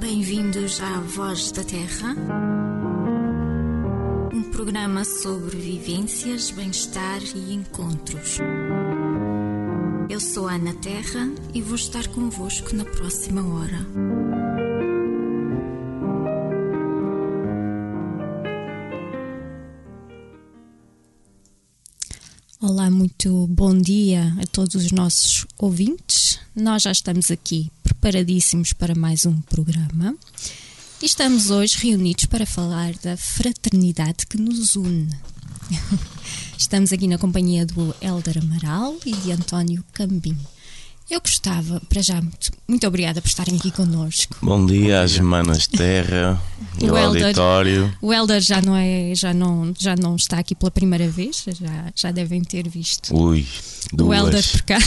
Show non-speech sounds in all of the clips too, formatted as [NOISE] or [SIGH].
Bem-vindos à Voz da Terra, um programa sobre vivências, bem-estar e encontros. Eu sou Ana Terra e vou estar convosco na próxima hora. Olá, muito bom dia a todos os nossos ouvintes. Nós já estamos aqui preparadíssimos para mais um programa e estamos hoje reunidos para falar da fraternidade que nos une. [LAUGHS] Estamos aqui na companhia do Helder Amaral e de António Cambim. Eu gostava, para já, muito, muito obrigada por estarem aqui connosco. Bom dia às Manas Terra [LAUGHS] e ao Elder, auditório. O Helder já não, é, já, não, já não está aqui pela primeira vez, já, já devem ter visto. Ui, duas. O Helder por cá.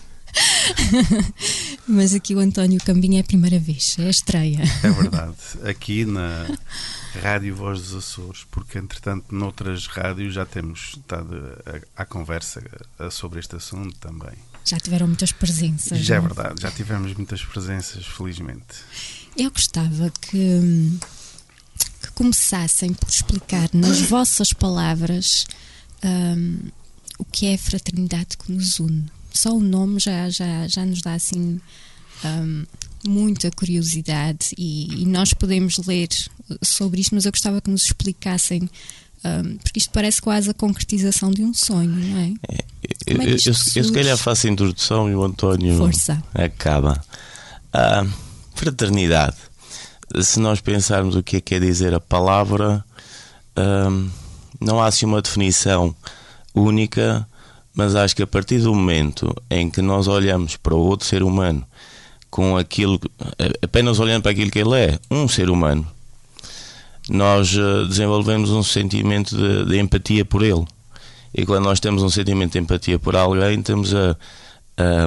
[LAUGHS] [LAUGHS] Mas aqui o António Cambinho é a primeira vez, é a estreia. É verdade. Aqui na Rádio Voz dos Açores, porque entretanto noutras rádios já temos estado à conversa sobre este assunto também. Já tiveram muitas presenças. Já é verdade, já tivemos muitas presenças, felizmente. Eu gostava que, que começassem por explicar nas vossas palavras um, o que é a fraternidade que nos une. Só o nome já, já, já nos dá assim um, muita curiosidade e, e, nós podemos ler sobre isto, mas eu gostava que nos explicassem um, porque isto parece quase a concretização de um sonho, não é? é, é eu, eu, eu, se calhar faço a introdução e o António Força. acaba. A fraternidade. Se nós pensarmos o que é que quer dizer a palavra, um, não há assim uma definição única, mas acho que a partir do momento em que nós olhamos para o outro ser humano com aquilo, apenas olhando para aquilo que ele é, um ser humano, nós eh, desenvolvemos um sentimento de, de, empatia por ele. E quando nós temos um sentimento de empatia por alguém, temos a, a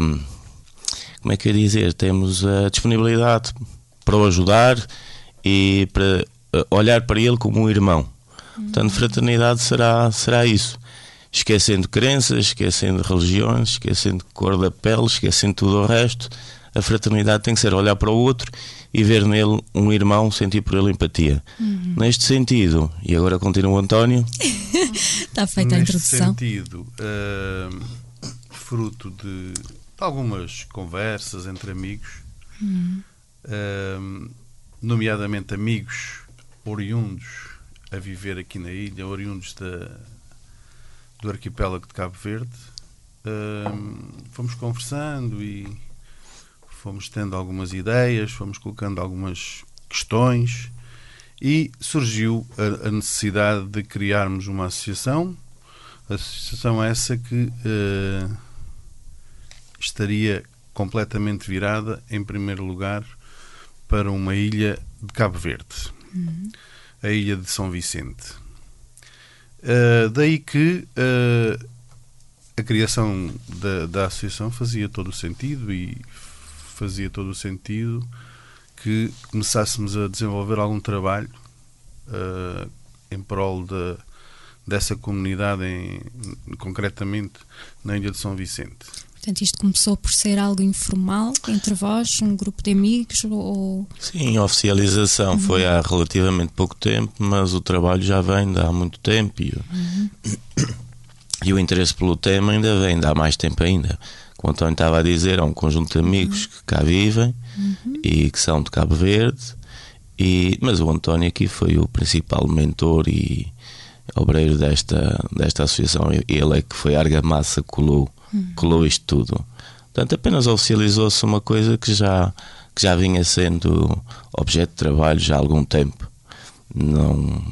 como é que eu dizer, temos a disponibilidade para o ajudar e para eh, olhar para ele como um irmão. Portanto, fraternidade será, será isso. Esquecendo crenças, esquecendo religiões, esquecendo cor da pele, esquecendo tudo o resto, a fraternidade tem que ser olhar para o outro e ver nele um irmão, sentir por ele empatia. Uhum. Neste sentido, e agora continua o António. Está [LAUGHS] feita a introdução. Neste sentido, uh, fruto de algumas conversas entre amigos, uhum. uh, nomeadamente amigos oriundos a viver aqui na ilha, oriundos da, do arquipélago de Cabo Verde, uh, fomos conversando e fomos tendo algumas ideias, fomos colocando algumas questões e surgiu a, a necessidade de criarmos uma associação. Associação essa que uh, estaria completamente virada, em primeiro lugar, para uma ilha de Cabo Verde, uhum. a ilha de São Vicente. Uh, daí que uh, a criação da, da associação fazia todo o sentido e fazia todo o sentido que começássemos a desenvolver algum trabalho uh, em prol de, dessa comunidade, em, concretamente na Ilha de São Vicente. Portanto, isto começou por ser algo informal entre vós, um grupo de amigos? Ou... Sim, a oficialização uhum. foi há relativamente pouco tempo, mas o trabalho já vem de há muito tempo e, uhum. e o interesse pelo tema ainda vem de há mais tempo ainda como o António estava a dizer, há um conjunto de amigos que cá vivem uhum. e que são de Cabo Verde, e, mas o António aqui foi o principal mentor e obreiro desta, desta associação. Ele é que foi a argamassa que colou, uhum. Colou isto tudo. Portanto, apenas oficializou-se uma coisa que já, que já vinha sendo objeto de trabalho já há algum tempo. Não,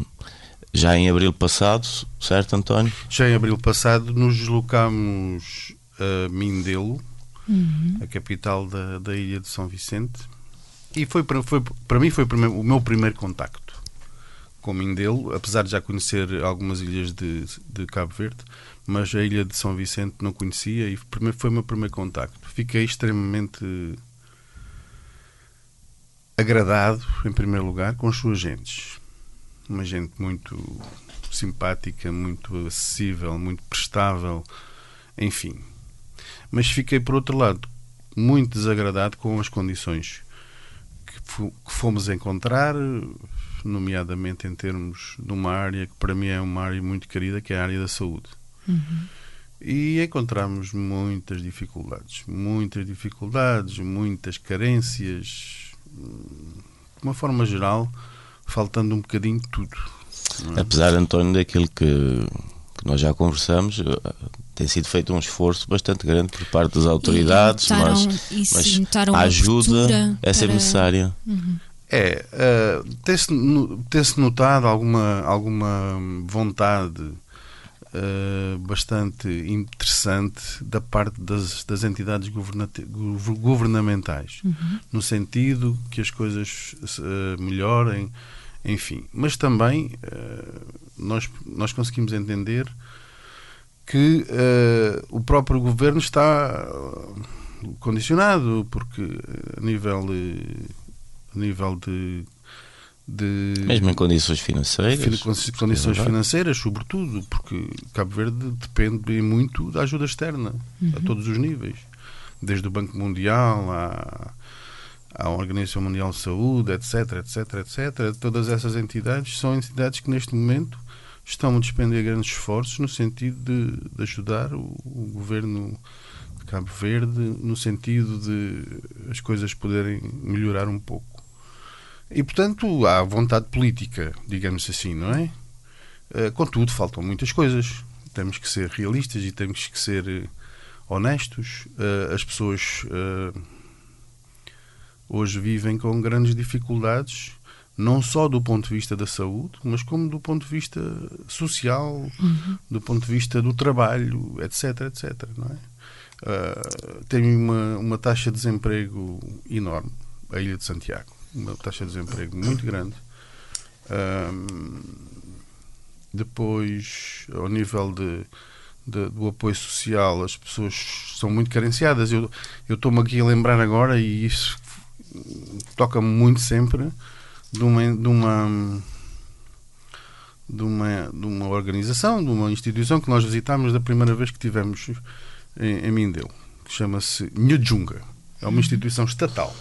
já em abril passado, certo, António? Já em abril passado nos deslocámos a Mindelo, uhum. a capital da, da ilha de São Vicente. E foi para, foi, para mim foi o meu primeiro contacto com Mindelo, apesar de já conhecer algumas ilhas de, de Cabo Verde, mas a ilha de São Vicente não conhecia e foi o meu primeiro contacto. Fiquei extremamente agradado, em primeiro lugar, com as suas gentes. Uma gente muito simpática, muito acessível, muito prestável, enfim, mas fiquei, por outro lado, muito desagradado com as condições que fomos encontrar, nomeadamente em termos de uma área que para mim é uma área muito querida, que é a área da saúde. Uhum. E encontramos muitas dificuldades, muitas dificuldades, muitas carências, de uma forma geral, faltando um bocadinho de tudo. É? Apesar, António, daquilo que, que, nós já conversamos, eh, tem sido feito um esforço bastante grande por parte das autoridades, notaram, mas, mas a ajuda é sempre necessária. Uhum. É, uh, tem-se tem notado alguma, alguma vontade uh, bastante interessante da parte das, das entidades governamentais, uhum. no sentido que as coisas uh, melhorem, enfim. Mas também uh, nós, nós conseguimos entender que o próprio governo está condicionado, porque a nível, a nível de de mesmo em condições financeiras condições financeiras sobretudo porque Cabo Verde depende muito da ajuda externa uhum. a todos os níveis. Desde o Banco Mundial à, à Organização Mundial de Saúde etc etc etc todas essas entidades são entidades que neste momento estão a despender grandes esforços no sentido de, de ajudar o, o governo de Cabo Verde no sentido de as coisas poderem melhorar um pouco e, portanto, há vontade política, digamos assim, não é? Uh, contudo, faltam muitas coisas. Temos que ser realistas e temos que ser uh, honestos. Uh, as pessoas hoje vivem com grandes dificuldades, não só do ponto de vista da saúde, mas como do ponto de vista social, uhum. do ponto de vista do trabalho, etc, etc. Não é? tem uma, uma taxa de desemprego enorme, a Ilha de Santiago uma taxa de desemprego muito grande. Um, depois, ao nível de, de, do apoio social, as pessoas são muito carenciadas. Eu estou-me aqui a lembrar agora, e isso toca-me muito sempre, de uma, de uma de uma, de uma organização, de uma instituição que nós visitámos da primeira vez que tivemos em, em Mindelo, que chama-se Nhujunga. É uma instituição estatal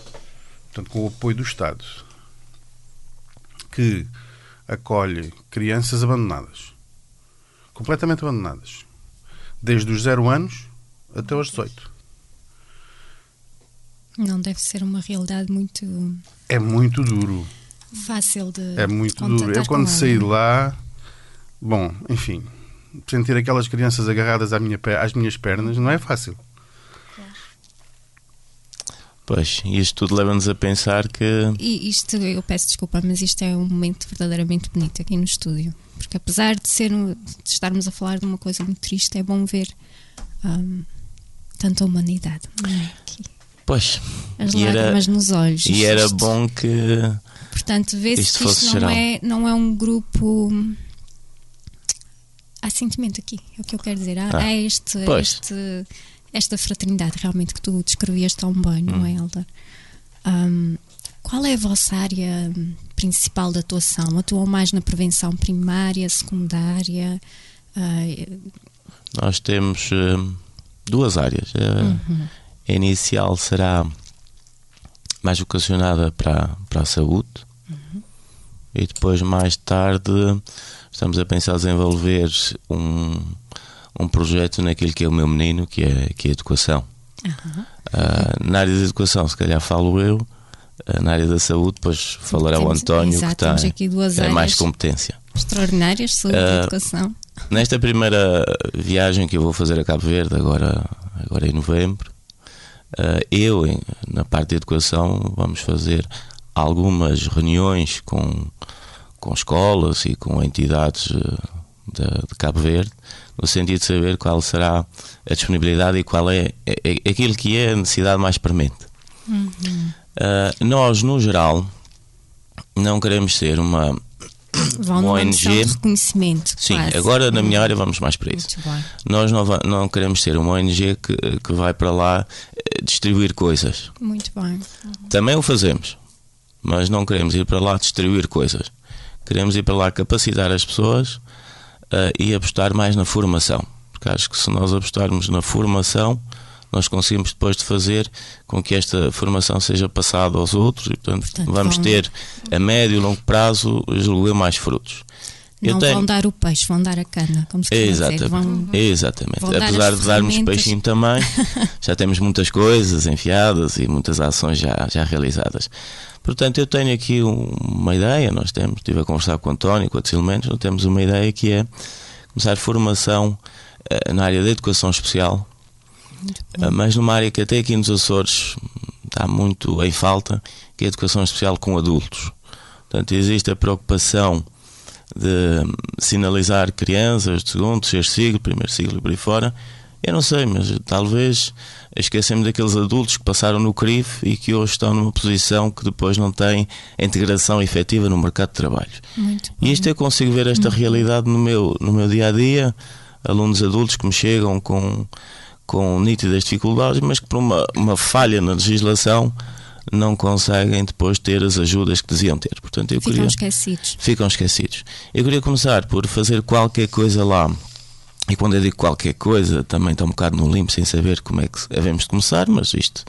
portanto, com o apoio do Estado, que acolhe crianças abandonadas, completamente abandonadas, desde os 0 anos até aos 18. Não deve ser uma realidade muito. É muito duro. Fácil de. É muito duro. Eu, quando saí de lá, bom, enfim, sentir aquelas crianças agarradas à minha, às minhas pernas não é fácil. Pois, isto tudo leva-nos a pensar que. E isto, eu peço desculpa, mas isto é um momento verdadeiramente bonito aqui no estúdio. Porque apesar de, ser, de estarmos a falar de uma coisa muito triste, é bom ver um, tanta humanidade não é? aqui. Pois. As lágrimas era, nos olhos. E era bom que. Portanto, vê-se que isto não é, não é um grupo. Há sentimento aqui, é o que eu quero dizer. Há, ah, há este, este esta fraternidade realmente que tu descrevias tão bem, não é, hum. Helder? Um, qual é a vossa área principal de atuação? Atuam mais na prevenção primária, secundária? Uh, Nós temos uh, duas áreas. Uhum. A inicial será mais vocacionada para, para a saúde uhum. e depois, mais tarde, estamos a pensar desenvolver um um projeto naquilo que é o meu menino, que é, que é a educação. Uhum. Uh, na área da educação, se calhar falo eu, uh, na área da saúde, depois falará temos, o António, exato, que está, aqui duas tem mais competência. Extraordinárias sobre uh, a educação. Nesta primeira viagem que eu vou fazer a Cabo Verde, agora, agora em novembro, eu, na parte de educação, vamos fazer algumas reuniões com, com escolas e com entidades de, de Cabo Verde no sentido de saber qual será a disponibilidade e qual é, é, é aquilo que é a necessidade mais premente. Uhum. Uh, nós, no geral, não queremos ser uma, Vão uma ONG. reconhecimento. Sim, quase. agora na minha área vamos mais para isso. Nós não, não queremos ser uma ONG que, que vai para lá eh, distribuir coisas. Muito bem. Uhum. Também o fazemos, mas não queremos ir para lá distribuir coisas. Queremos ir para lá capacitar as pessoas uh, e apostar mais na formação. Porque acho que se nós apostarmos na formação, nós conseguimos depois de fazer com que esta formação seja passada aos outros e, portanto, portanto vamos vão... ter a médio e longo prazo, julgo mais frutos. Não tenho... vão dar o peixe, vão dar a cana, como se Exatamente. dizer. Vão... Exatamente. Vão Apesar de darmos peixinho também, [LAUGHS] já temos muitas coisas enfiadas e muitas ações já, já realizadas. Portanto, eu tenho aqui uma ideia, nós temos, estive a conversar com o António, com outros elementos, nós temos uma ideia que é começar formação uh, na área da educação especial, uh, mas numa área que até aqui nos Açores está muito em falta, que é a educação especial com adultos. Portanto, existe a preocupação de sinalizar crianças de segundo, terceiro ciclo, primeiro ciclo e por aí fora. Eu não sei, mas talvez esquecemos daqueles adultos que passaram no CRIF e que hoje estão numa posição que depois não têm a integração efetiva no mercado de trabalho. E isto eu consigo ver esta uhum. realidade no meu, no meu dia a dia. Alunos adultos que me chegam com, com nítidas dificuldades, mas que por uma, uma falha na legislação não conseguem depois ter as ajudas que deviam ter. Portanto, eu ficam queria, esquecidos. Ficam esquecidos. Eu queria começar por fazer qualquer coisa lá. E quando eu digo qualquer coisa, também está um bocado no limpo, sem saber como é que devemos começar, mas isto,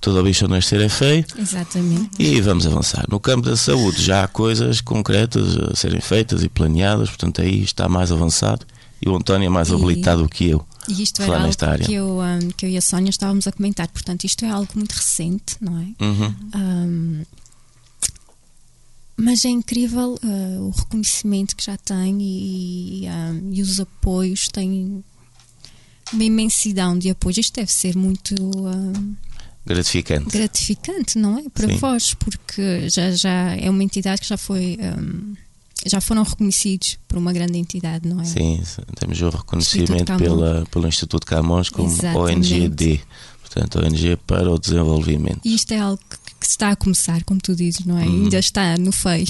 todo o bicho nascer é feio. Exatamente. E vamos avançar. No campo da saúde já há coisas concretas a serem feitas e planeadas, portanto aí está mais avançado. E o António é mais e... habilitado do que eu. E isto é algo que eu, um, que eu e a Sónia estávamos a comentar, portanto, isto é algo muito recente, não é? Uhum. Um, mas é incrível uh, o reconhecimento que já tem e, e, um, e, os apoios têm uma imensidão de apoio. Isto deve ser muito gratificante. Gratificante, não é? Para Sim. vós, porque já, já é uma entidade que já foi já foram reconhecidos por uma grande entidade, não é? Sim, temos o reconhecimento pela, pelo Instituto Camões como Exatamente. ONGD, portanto, ONG para o Desenvolvimento. E isto é algo que está a começar, como tu dizes, não é? Hum. Ainda está no feio.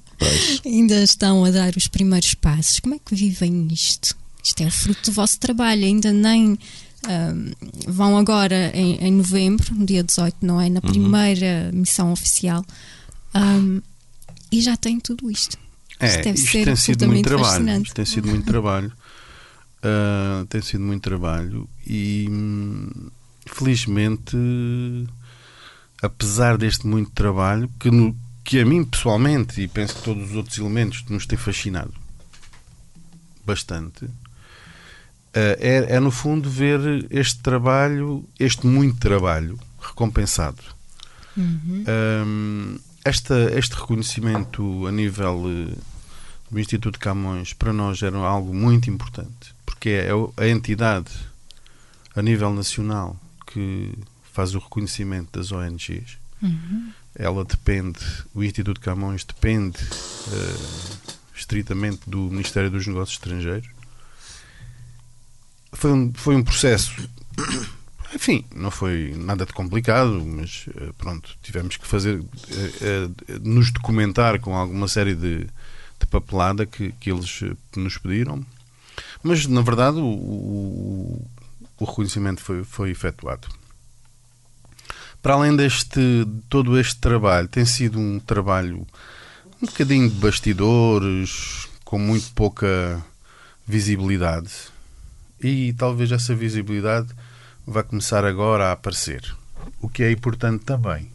[LAUGHS] ainda estão a dar os primeiros passos. Como é que vivem isto? Isto é o fruto do vosso trabalho, ainda nem. Um, vão agora em, em, novembro, no dia 18, não é? Na uhum. primeira uhum. missão oficial, um, e já têm tudo isto. É, isto, isto tem sido muito trabalho. Isto tem sido muito trabalho. Uh, tem sido muito trabalho e felizmente, apesar deste muito trabalho, que, no, que a mim pessoalmente, e penso que todos os outros elementos nos tem fascinado bastante, uh, é, é no fundo ver este trabalho, este muito trabalho recompensado. Uhum. Um, esta, este reconhecimento a nível uh, do Instituto Camões para nós era algo muito importante, porque é a entidade a nível nacional que faz o reconhecimento das ONGs. Uhum. Ela depende, o Instituto Camões depende uh, estritamente do Ministério dos Negócios Estrangeiros. Foi um, foi um processo, [COUGHS] enfim, não foi nada de complicado, mas uh, pronto, tivemos que fazer, uh, nos documentar com alguma série de, de papelada que, que eles nos pediram. Mas, na verdade, o, o, o reconhecimento foi, foi efetuado. Para além deste todo este trabalho, tem sido um trabalho um bocadinho de bastidores, com muito pouca visibilidade. E talvez essa visibilidade vá começar agora a aparecer. O que é importante também,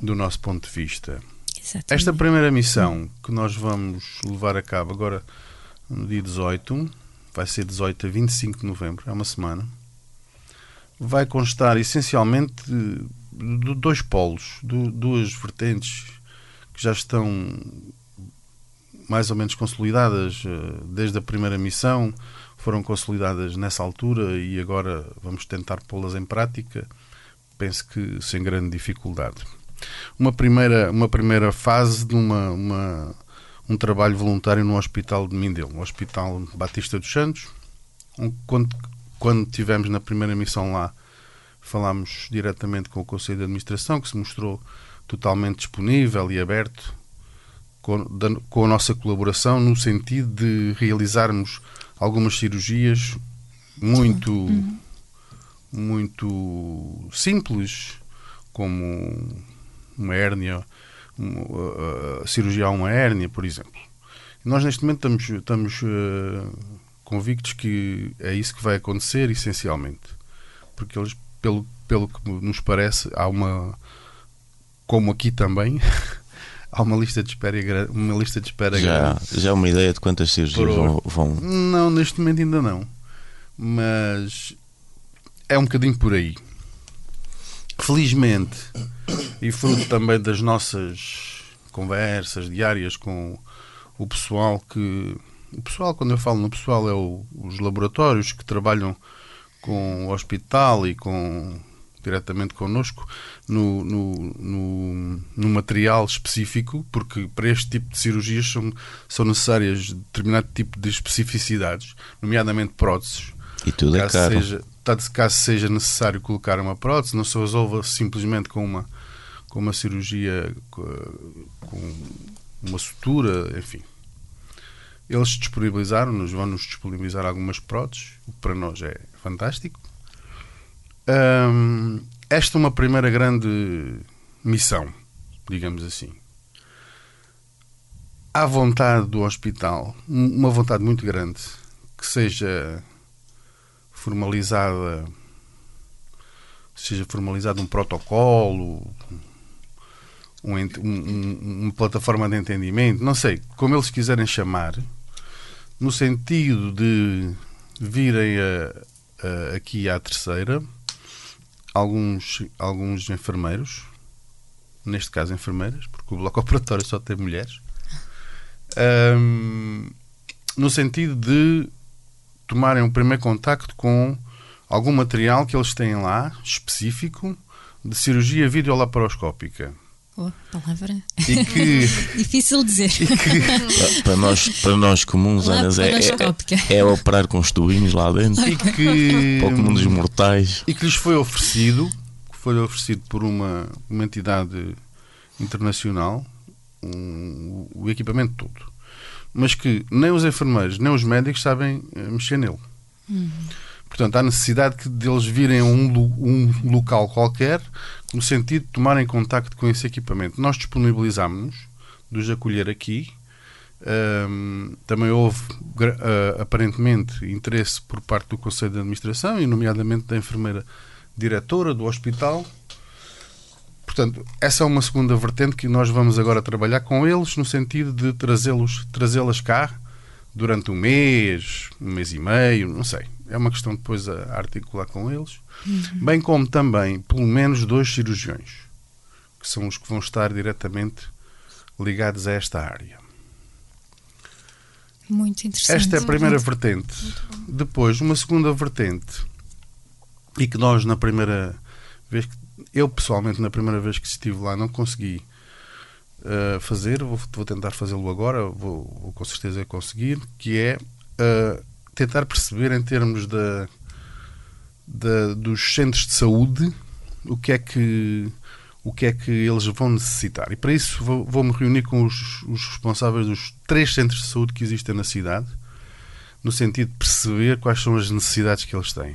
do nosso ponto de vista. Exatamente. Esta primeira missão que nós vamos levar a cabo agora no dia 18, vai ser 18 a 25 de novembro, é uma semana, vai constar essencialmente de dois polos, de duas vertentes que já estão mais ou menos consolidadas eh, desde a primeira missão, foram consolidadas nessa altura e agora vamos tentar pô-las em prática, penso que sem grande dificuldade uma primeira, uma primeira fase de uma, uma um trabalho voluntário no Hospital de Mindelo, no Hospital Batista dos Santos. Quando, quando tivemos na primeira missão lá, falámos diretamente com o Conselho de Administração, que se mostrou totalmente disponível e aberto com, da, com a nossa colaboração, no sentido de realizarmos algumas cirurgias muito, uhum. muito simples, como uma hérnia, uma, a cirurgia a uma hérnia, por exemplo. Nós neste momento estamos, estamos uh, convictos que é isso que vai acontecer essencialmente. porque eles, pelo, pelo que nos parece, há uma, como aqui também, [LAUGHS] há uma lista de espera, uma lista de espera Já, grande. já há uma ideia de quantas cirurgias vão, vão- Não, neste momento ainda não. Mas é um bocadinho por aí. Felizmente, e fruto também das nossas conversas diárias com o pessoal que. O pessoal, quando eu falo no pessoal, é o- os laboratórios que trabalham com o hospital e com diretamente connosco no, no, no, no material específico, porque para este tipo de cirurgias são, são necessárias determinado tipo de especificidades, nomeadamente próteses. E tudo é caso, caro. seja, caso- caso seja necessário colocar uma prótese, não se resolva simplesmente com uma, com uma cirurgia co- com uma sutura, enfim. Eles disponibilizaram-nos, vão-nos disponibilizar algumas próteses, o que para nós é fantástico. Hum, esta é uma primeira grande missão, digamos assim. Há vontade do hospital, um- uma vontade muito grande, que seja formalizada seja formalizado um protocolo um um- um- uma plataforma de entendimento não sei, como eles quiserem chamar no sentido de virem a- a- aqui à terceira alguns, alguns enfermeiros neste caso enfermeiras porque o bloco [LAUGHS] operatório só tem mulheres Ahm, no sentido de tomarem um primeiro contacto com algum material que eles têm lá, específico, de cirurgia videolaparoscópica. Oh, palavra. E que, [LAUGHS] Difícil dizer. Pa- Para nós, para nós comuns, Anas, é, é, é operar com os tubinhos lá dentro. e que, Para o comum dos mortais. e que lhes foi oferecido, que foi oferecido por uma, uma entidade internacional, um- o equipamento todo. Mas que nem os enfermeiros, nem os médicos sabem eh, mexer nele. Portanto, há necessidade que deles virem a um, um local qualquer, no sentido de tomarem contacto com esse equipamento. Nós disponibilizámos-nos de os acolher aqui. Ahm, também houve, ah, aparentemente, interesse por parte do Conselho de Administração e, nomeadamente, da enfermeira diretora do hospital. Portanto, essa é uma segunda vertente que nós vamos agora trabalhar com eles, no sentido de trazê-los, trazê-las cá durante um mês, um mês e meio, não sei. É uma questão depois a articular com eles. Bem como também, pelo menos, dois cirurgiões, que são os que vão estar diretamente ligados a esta área. Muito interessante. Esta é a primeira vertente. Depois, uma segunda vertente, e que nós, na primeira vez que. Eu, pessoalmente, na primeira vez que estive lá, não consegui uh, fazer. Vou, vou tentar fazê-lo agora, vou, vou com certeza conseguir. Que é uh, tentar perceber, em termos da, dos centros de saúde, o que é que. O que é que eles vão necessitar? E para isso vou- vou-me reunir com os, os responsáveis dos três centros de saúde que existem na cidade, no sentido de perceber quais são as necessidades que eles têm.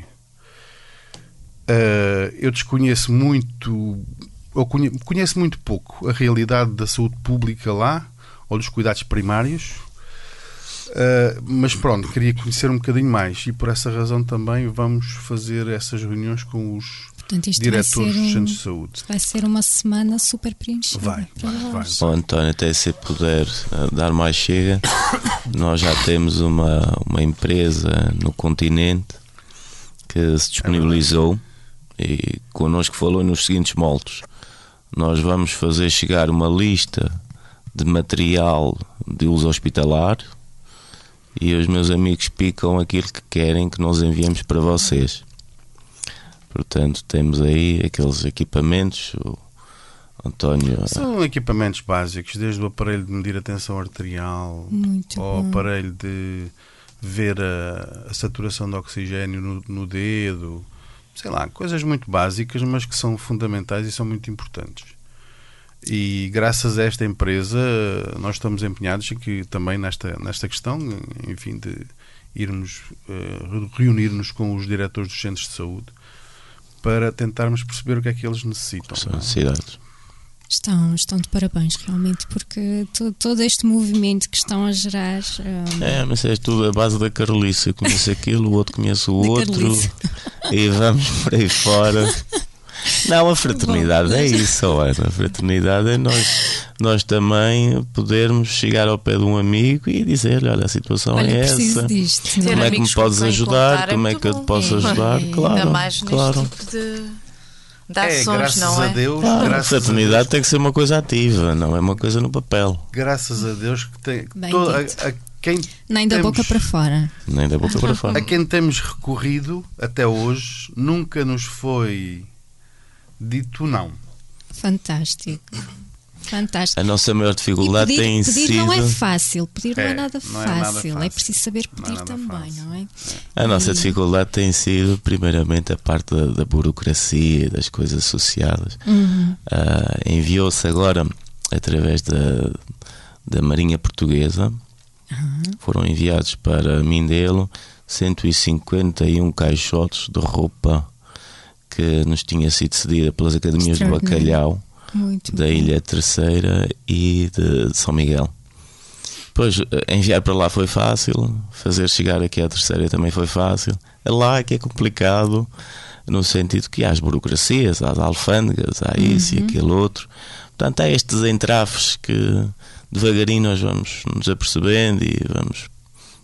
Uh, eu desconheço muito, ou conhe- conheço muito pouco a realidade da saúde pública lá, ou dos cuidados primários, Uh, mas pronto, queria conhecer um bocadinho mais e por essa razão também vamos fazer essas reuniões com os Portanto, isto diretores dos centros de saúde. vai ser uma semana super preenchida. Vai, vai, vai. Ó António, até se puder eh, dar mais chega, nós já temos uma, uma empresa no continente que se disponibilizou e connosco falou nos seguintes moldes. Nós vamos fazer chegar uma lista de material de uso hospitalar e os meus amigos picam aquilo que querem que nós enviemos para vocês. Portanto, temos aí aqueles equipamentos. O António São equipamentos básicos, desde o aparelho de medir a tensão arterial, Muito ao bom. aparelho de ver a, a saturação de oxigênio no, no dedo, sei lá, coisas muito básicas, mas que são fundamentais e são muito importantes. E graças a esta empresa, nós estamos empenhados aqui também nesta, nesta questão, enfim, de irmos eh, reunir-nos com os diretores dos centros de saúde para tentarmos perceber o que é que eles necessitam. são necessidades. Estão, estão de parabéns, realmente, porque to, todo este movimento que estão a gerar. Um... É, mas é tudo a base da Carolice. Eu conheço aquilo, o outro conhece o outro, e vamos por aí fora. [LAUGHS] Não, a fraternidade Bom, é isso, Ana. A fraternidade é nós, nós também podermos chegar ao pé de um amigo e dizer: Olha, a situação olha, é essa. Disto. Como é que me podes ajudar? Como é que eu te posso ajudar? É. Claro. Ainda mais claro. neste tipo de de é, graças não a é? Deus. Ah, graças a fraternidade tem que ser uma coisa ativa, não é uma coisa no papel. Graças a Deus que tem. Bem todo, a, a, quem Nem da temos, boca para fora. Nem da boca para [LAUGHS] fora. A quem temos recorrido até hoje nunca nos foi dito não. Fantástico. Fantástico. A nossa maior dificuldade pedir, tem pedir sido. não é fácil, pedir não é, É, nada não é nada fácil. É fácil. preciso saber Não é pedir também, fácil. não é? A nossa E- dificuldade tem sido, primeiramente, a parte da, da burocracia e das coisas associadas. Uhum. Ah, Enviou-se agora, através da, da Marinha Portuguesa, foram enviados para Mindelo 151 caixotes de roupa que nos tinha sido cedida pelas academias do. Bacalhau Muito da bom. Ilha Terceira e de São Miguel. Pois, eh, enviar para lá foi fácil, fazer chegar aqui à Terceira também foi fácil. Lá é que é complicado, no sentido que há as burocracias, há as alfândegas, há isso Uhum. e aquele outro. Portanto, há estes entrafes que devagarinho nós vamos nos apercebendo e vamos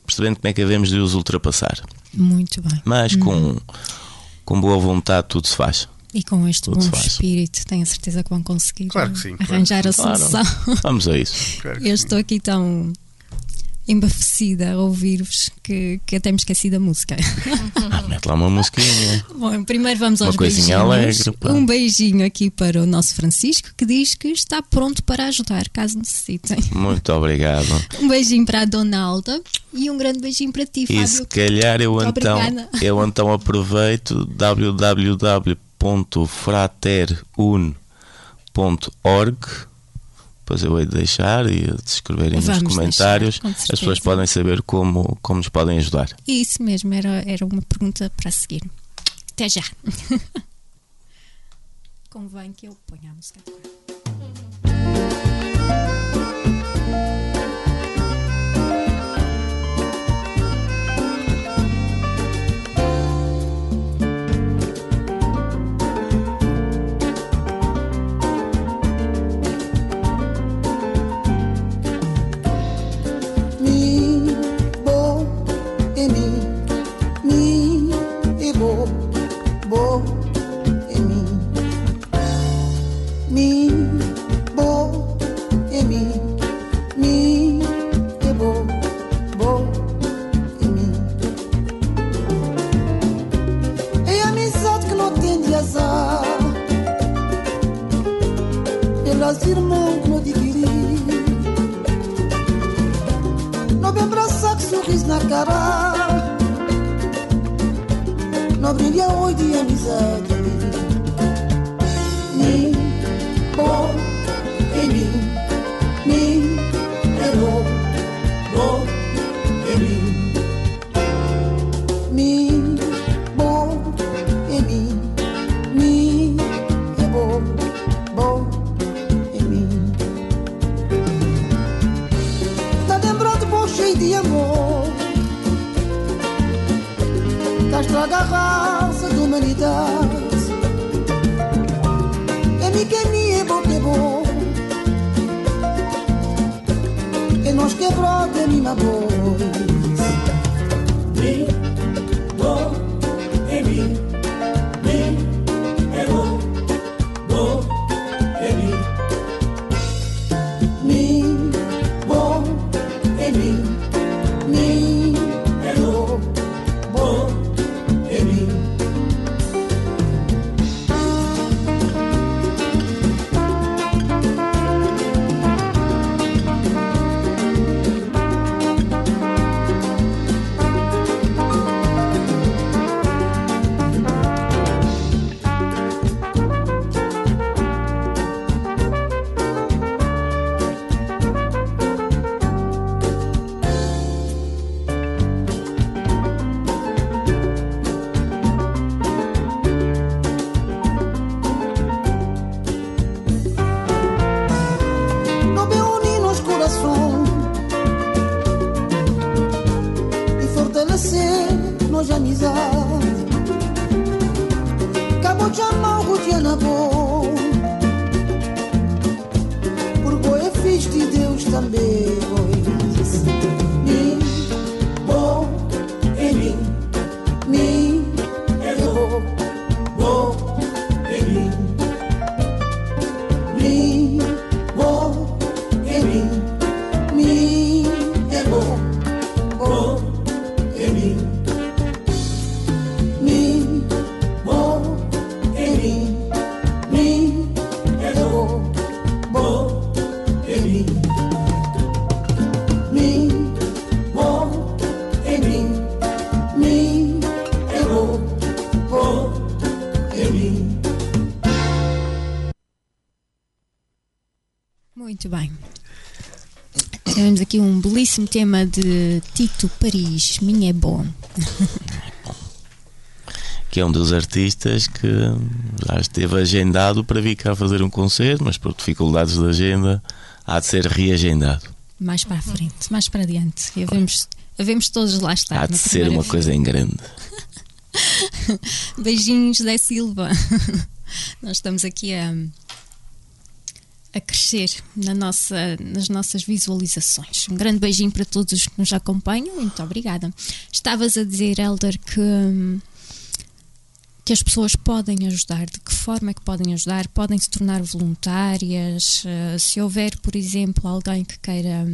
percebendo como é que havemos de os ultrapassar. Muito bem. Mas com, com boa vontade tudo se faz. E com este Tudo bom se faz. espírito, tenho a certeza que vão conseguir Claro que sim, claro arranjar que a Claro. solução. Vamos a isso. Claro Eu sim. estou aqui tão embafecida a ouvir-vos que, que até me esqueci da música. [LAUGHS] Ah, mete lá uma musiquinha. Bom, primeiro vamos Uma aos coisinha beijinhos. alegre, pá. um beijinho aqui para o nosso Francisco que diz que está pronto para ajudar, caso necessitem. Muito obrigado. [LAUGHS] Um beijinho para a Donalda e um grande beijinho para ti, E se Fábio. calhar eu então, [LAUGHS] eu então aproveito www.fraterun.org Depois eu hei de deixar e de escreverem nos comentários. deixar, com As pessoas podem saber como, como nos podem ajudar. Isso mesmo, era, era uma pergunta para seguir. Até já. [LAUGHS] Convém que eu ponha a música. a belíssimo tema de Tito Paris, Minha é bom. que é um dos artistas que já esteve agendado para vir cá fazer um concerto, mas por dificuldades de agenda há de ser reagendado. Mais para a frente, mais para adiante. E havemos, havemos todos lá estar. Há de ser uma fila. coisa em grande. [LAUGHS] Beijinhos, José Silva. [LAUGHS] Nós estamos aqui a, a crescer na nossa, nas nossas visualizações. Um grande beijinho para todos os que nos acompanham. Muito obrigada. Estavas a dizer, Helder, que, hum, que as pessoas podem ajudar. De que forma é que podem ajudar? Podem se tornar voluntárias. Eh, Se houver, por exemplo, alguém que queira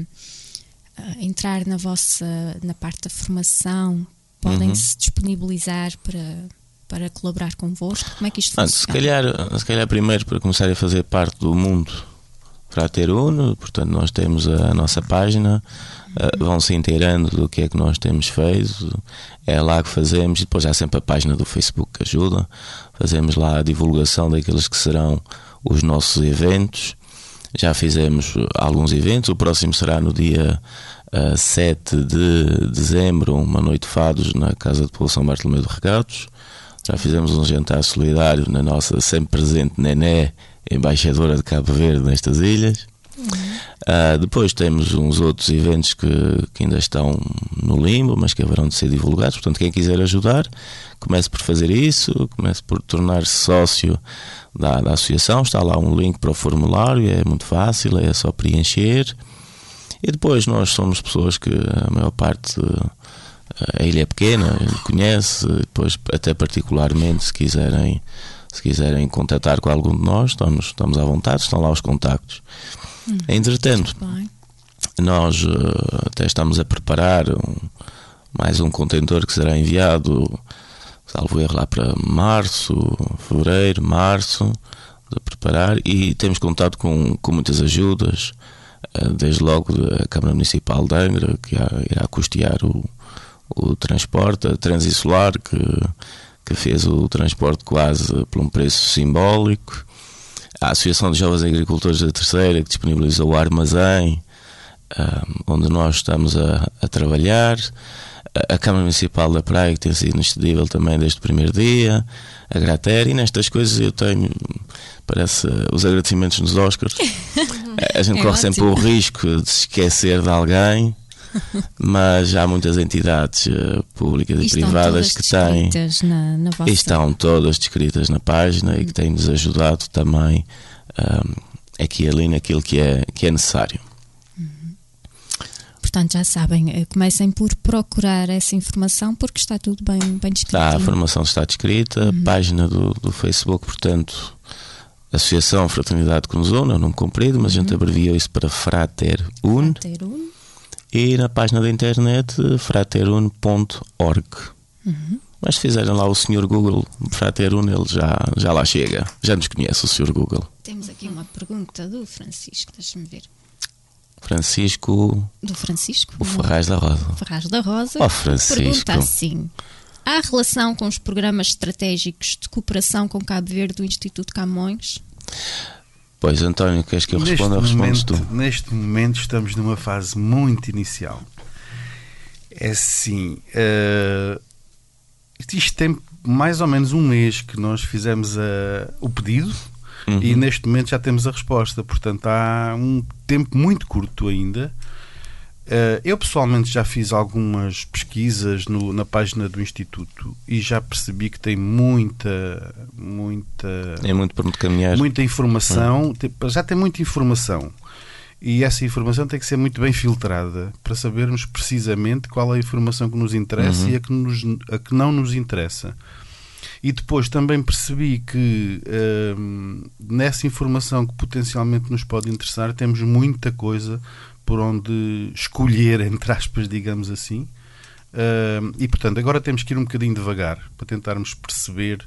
eh, entrar na vossa na parte da formação, podem Uhum. se disponibilizar para, para colaborar convosco? Como é que isto Ah, se, funciona? calhar, se calhar primeiro para começar a fazer parte do mundo Frater Uno, portanto nós temos a, nossa página, ah, vão se inteirando do que é que nós temos feito, é lá que fazemos, depois há sempre a página do Facebook que ajuda, fazemos lá a divulgação daqueles que serão os nossos eventos, já fizemos alguns eventos, o próximo será no dia ah, 7 de dezembro, uma noite de fados na Casa de População Bartolomeu de Regatos. Já fizemos um jantar solidário na nossa sempre presente Nené, embaixadora de Cabo Verde nestas ilhas. Ah, depois temos uns outros eventos que, que ainda estão no limbo, mas que haverão de ser divulgados. Portanto, quem quiser ajudar, comece por fazer isso, comece por tornar-se sócio da, da associação. Está lá um link para o formulário, é muito fácil, é só preencher. E depois nós somos pessoas que a maior parte eh, a ilha é pequena, conhece, depois até particularmente se quiserem se quiserem contatar com algum de nós, estamos, estamos à vontade, estão lá os contactos. Entretanto, Bem, nós eh, até estamos a preparar um- mais um contentor que será enviado, salvo erro, lá para março, fevereiro, março, de preparar e temos contado com, com muitas ajudas, eh, desde logo da Câmara Municipal de Angra, que irá, custear o, o transporte, a Transinsular, que, que fez o transporte quase por um preço simbólico, a Associação de Jovens Agricultores da Terceira, que disponibilizou o armazém, onde nós estamos a, a trabalhar, a, Câmara Municipal da Praia, que tem sido inexcedível também desde o primeiro dia, a Grater, e nestas coisas eu tenho, parece, os agradecimentos nos Oscars. [LAUGHS] a gente É corre sempre o risco de se esquecer de alguém, mas há muitas entidades eh, públicas e, e privadas que têm. na, na vossa... Estão todas descritas na página e que têm-nos ajudado também ahm, aqui e ali naquilo que é, que é necessário. Portanto, já sabem, eh, comecem por procurar essa informação porque está tudo bem, bem descrito. Está, a formação está descrita, a página do, do Facebook, portanto, Associação Fraternidade que nos une, é um nome comprido, mas a gente abreviou isso para Frater Un Ter um. E na página da internet fraterun.org. Mas se fizerem lá o Sr. Google Frater Un, ele já, já lá chega, já nos conhece o Sr. Google. Temos aqui uma pergunta do Francisco, deixa-me ver. Francisco, Do Francisco? o Ferraz da Rosa. Ferraz da Rosa. Oh, Francisco. Pergunta assim: há relação com os programas estratégicos de cooperação com Cabo Verde do Instituto Camões? Pois, António, queres que eu Neste responda ou respondes momento, tu? neste momento estamos numa fase muito inicial. É assim, eh, isto tem mais ou menos um mês que nós fizemos a- o pedido Uhum. e neste momento já temos a resposta. Portanto, há um tempo muito curto ainda. Eh, eu pessoalmente já fiz algumas pesquisas no- na página do Instituto e já percebi que tem muita, muita É muito para me caminhar. muita informação, tem- já tem muita informação. E essa informação tem que ser muito bem filtrada para sabermos precisamente qual é a informação que nos interessa e a que, nos- a que não nos interessa. E depois também percebi que hum, nessa informação que potencialmente nos pode interessar, temos muita coisa por onde escolher, entre aspas, digamos assim. Hum, e portanto, agora temos que ir um bocadinho devagar para tentarmos perceber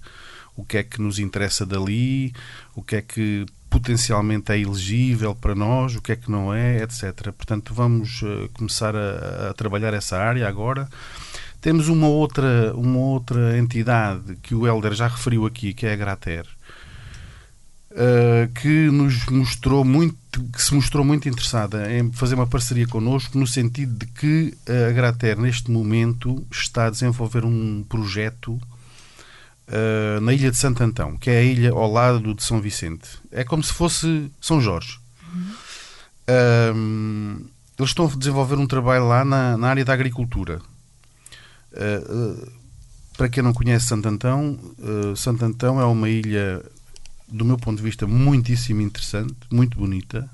o que é que nos interessa dali, o que é que potencialmente é elegível para nós, o que é que não é, etc. Portanto, vamos eh, começar a, a trabalhar essa área agora. Temos uma outra, uma outra entidade que o Helder já referiu aqui, que é a Grater, eh, que nos mostrou muito que se mostrou muito interessada em fazer uma parceria connosco, no sentido de que a Grater, neste momento, está a desenvolver um projeto uh, na ilha de Santo Antão, que é a ilha ao lado de São Vicente. É como se fosse São Jorge. Uhum. Uh, eles estão a desenvolver um trabalho lá na, na área da agricultura. Uh, para quem não conhece Santo Antão, Santo Antão é uma ilha do meu ponto de vista, muitíssimo interessante, muito bonita.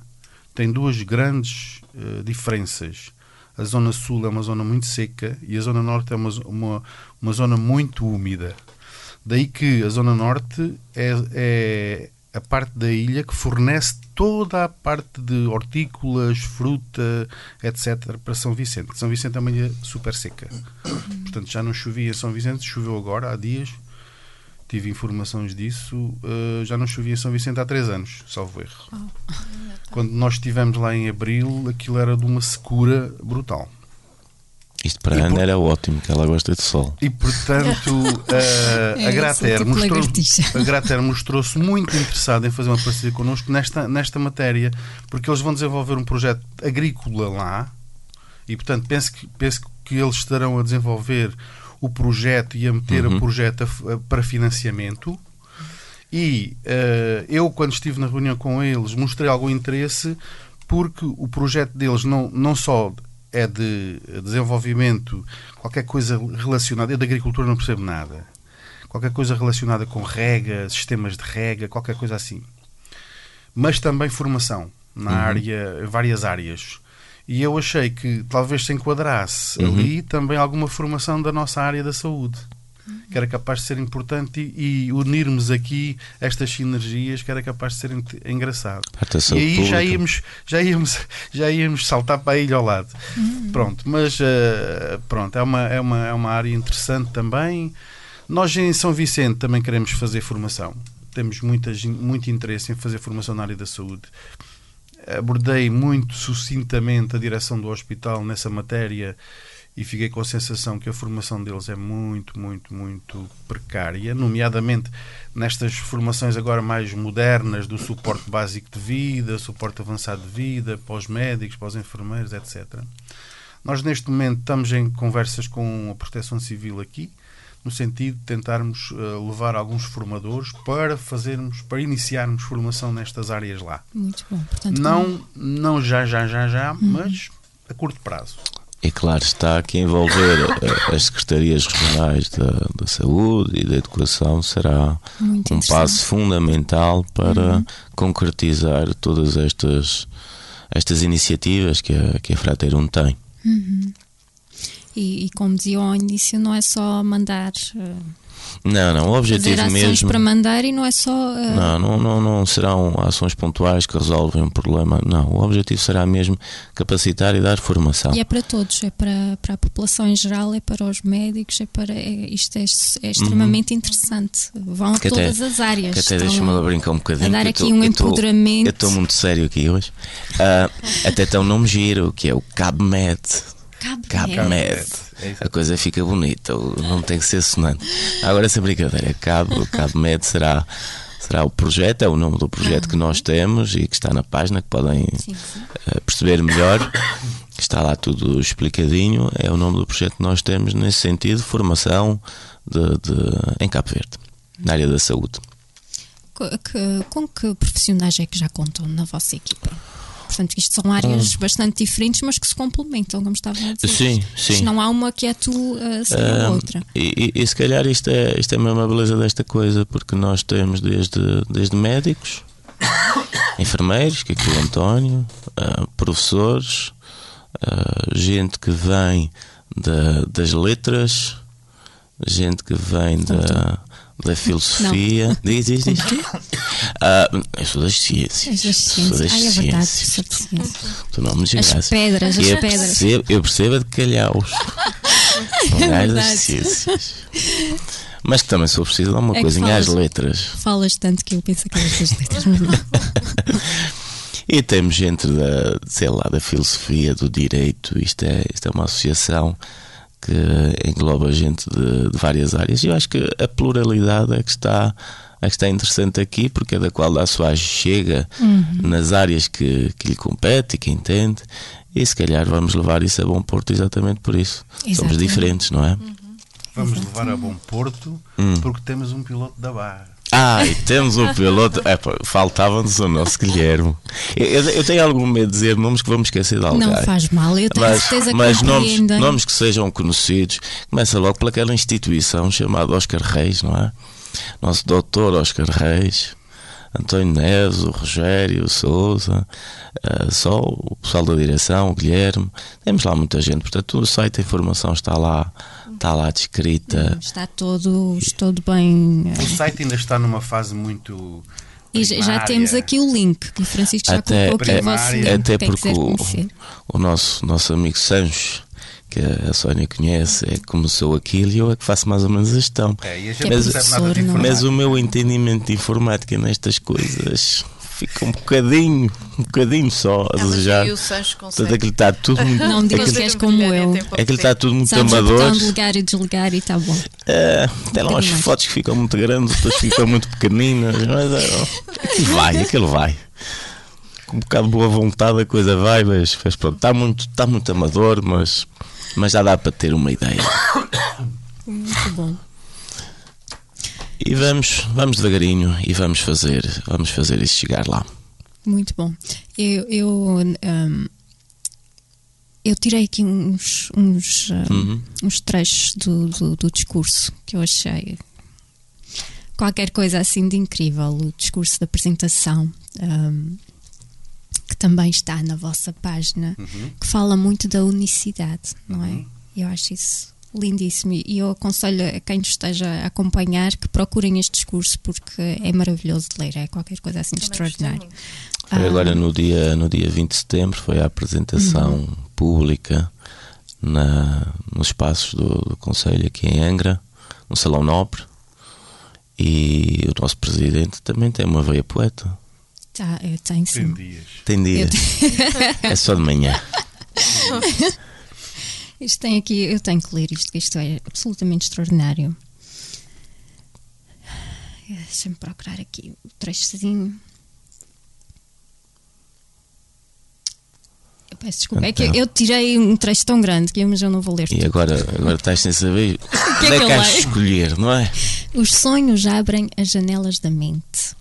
Tem duas grandes uh, diferenças. A zona sul é uma zona muito seca e a zona norte é uma, uma, uma zona muito úmida. Daí que a zona norte é, é a parte da ilha que fornece toda a parte de hortícolas, fruta, etc. para São Vicente. São Vicente é uma ilha super seca. Portanto, já não chovia em São Vicente, choveu agora, há dias tive informações disso, uh, já não chovia em São Vicente há três anos, salvo erro. Oh. [LAUGHS] Quando nós estivemos lá em abril, aquilo era de uma secura brutal. Isto para a Ana por... era ótimo, que ela gosta de sol. E portanto, [LAUGHS] uh, é, a Grater tipo mostrou, a Grater mostrou-se muito interessada em fazer uma parceria connosco nesta, nesta matéria, porque eles vão desenvolver um projeto agrícola lá e portanto penso que, penso que eles estarão a desenvolver o projeto e a meter uhum. o projeto a, a, para financiamento. E uh, eu, quando estive na reunião com eles, mostrei algum interesse porque o projeto deles não, não só é de desenvolvimento, qualquer coisa relacionada, eu da agricultura não percebo nada, qualquer coisa relacionada com rega, sistemas de rega, qualquer coisa assim. Mas também formação na uhum. área, várias áreas. E eu achei que talvez se enquadrasse uhum. ali também alguma formação da nossa área da saúde que era capaz de ser importante e, e, unirmos aqui estas sinergias que era capaz de ser engraçado. E aí já íamos, já, íamos, [LAUGHS] já íamos saltar para a ilha ao lado. Uhum. Pronto, mas uh, pronto, é uma, é, uma, é uma área interessante também. Nós em São Vicente também queremos fazer formação. Temos muitas, muito interesse em fazer formação na área da saúde abordei muito sucintamente a direção do hospital nessa matéria e fiquei com a sensação que a formação deles é muito, muito, muito precária, nomeadamente nestas formações agora mais modernas do suporte básico de vida, suporte avançado de vida, para os médicos, para os enfermeiros, etc. Nós neste momento estamos em conversas com a Proteção Civil aqui no sentido de tentarmos uh, levar alguns formadores para fazermos, para iniciarmos formação nestas áreas lá. Muito bom. Portanto, não, como... não já, já, já, já, uhum. mas a curto prazo. E claro está que envolver eh, as secretarias regionais da, da saúde e da educação será Muito um passo fundamental para uhum. concretizar todas estas, estas iniciativas que a, que a Frater tem. Uhum. E, e, como dizia ao início, não é só mandar. Uh, não, não, o objetivo mesmo. para mandar e não é só. Uh, não, não, não, não serão ações pontuais que resolvem um problema. Não, o objetivo será mesmo capacitar e dar formação. E é para todos, é para, para a população em geral, é para os médicos, é para. É, isto é, é extremamente uhum. interessante. Vão a que todas até, as áreas. Que até deixa-me brincar um bocadinho. A dar aqui tô, um empoderamento. Eu estou muito sério aqui hoje. Uh, até tem um nome giro, que é o CabMed. Cabo, Cabo Med. É a coisa fica bonita, não tem que ser sonante. Agora, essa brincadeira, Cabo, Cabo Med será, será o projeto, é o nome do projeto que nós temos e que está na página, que podem sim, sim. Uh, perceber melhor. Está lá tudo explicadinho. É o nome do projeto que nós temos nesse sentido, formação de, de em Cabo Verde, na área da saúde. Que, com que profissionais é que já contam na vossa equipa? Portanto, isto são áreas hum. bastante diferentes, mas que se complementam, como estava a dizer. Sim, sim. não há uma que é tu uh, sem a outra. E, e, e, se calhar isto é, isto é mesmo a beleza desta coisa, porque nós temos desde, desde médicos, [COUGHS] enfermeiros, que aqui é o António, uh, professores, uh, gente que vem da, das letras, gente que vem da da filosofia. Não. Diz, diz, diz. Ah, eu sou das ciências. das ciências. Sou das Ai, é verdade, ciências. Tu não me As pedras, as eu pedras. Percebo, eu percebo de calhaus. [LAUGHS] É das ciências. Mas também sou preciso de alguma é coisinha falas, às letras. Falas tanto que eu penso que eras das letras, mas não. [LAUGHS] E temos gente da, sei lá, da filosofia, do direito, isto é, isto é uma associação que engloba gente de, de, várias áreas. E eu acho que a pluralidade é que está acho que está interessante aqui porque é da qual a sua chega nas áreas que, que lhe compete e que entende. E se calhar vamos levar isso a bom porto exatamente por isso. Somos Exatamente. diferentes, não é? Vamos levar a bom porto Hum. porque temos um piloto da barra. Ah, e temos o piloto. É, Faltava-nos o nosso Guilherme. Eu, eu- tenho algum medo de dizer nomes que vamos esquecer de alguém. Não faz mal, eu tenho Mas, certeza que mas nomes, nomes que sejam conhecidos, começa logo pelaquela instituição chamada Oscar Reis, não é? Nosso doutor Oscar Reis, António Neves, o Rogério, o Souza, eh, só o pessoal da direção, o Guilherme. Temos lá muita gente, portanto, o site a informação está lá, está lá descrita. Está todo, todo bem. eh, O site ainda está numa fase muito. E já, temos aqui o link que o Francisco já Até- colocou aqui primária. Até porque o, o nosso, nosso amigo Sancho, que a Sónia conhece, é que começou aquilo e eu é que faço mais ou menos a gestão. É, e a gente Que é professor, é? Mas o meu entendimento de informática nestas coisas fica um bocadinho, um bocadinho só a desejar. e o Sancho consegue. aquilo está [LAUGHS] tudo muito. Não me digas que és como eu. aquilo está tudo muito amador. de ligar e desligar e está bom. É, tem lá umas fotos que ficam muito grandes, outras ficam muito pequeninas, mas é, aquilo vai, aquilo vai. Com um bocado de boa vontade a coisa vai, mas, mas pronto, está muito, está muito amador, mas, mas já dá para ter uma ideia. Muito bom. E vamos, vamos devagarinho e vamos fazer, vamos fazer isso chegar lá. Muito bom. Eu, eu, hum, eu tirei aqui uns, uns, hum, Uhum. uns trechos do, do, do discurso que eu achei qualquer coisa assim de incrível. O discurso da apresentação, hum, que também está na vossa página, que fala muito da unicidade, não é? Eu acho isso lindíssimo e eu aconselho a quem nos esteja a acompanhar que procurem este discurso porque é maravilhoso de ler, é qualquer coisa assim de extraordinário. Foi Ah, agora no dia, no dia 20 de setembro, foi a apresentação pública na, nos espaços do, do Conselho aqui em Angra, no Salão Nobre. E o nosso presidente também tem uma veia poeta. Tá, eu tenho sim. Tem dias. Tem dia. É só de manhã. [LAUGHS] Isto tem aqui, eu tenho que ler isto, que isto é absolutamente extraordinário. Deixa-me procurar aqui o trechozinho. Eu peço desculpa, é que Então. eu tirei um trecho tão grande que eu, mas eu não vou ler E tudo. agora, agora estás sem saber [LAUGHS] que onde é é que que escolher, não é? Os sonhos abrem as janelas da mente,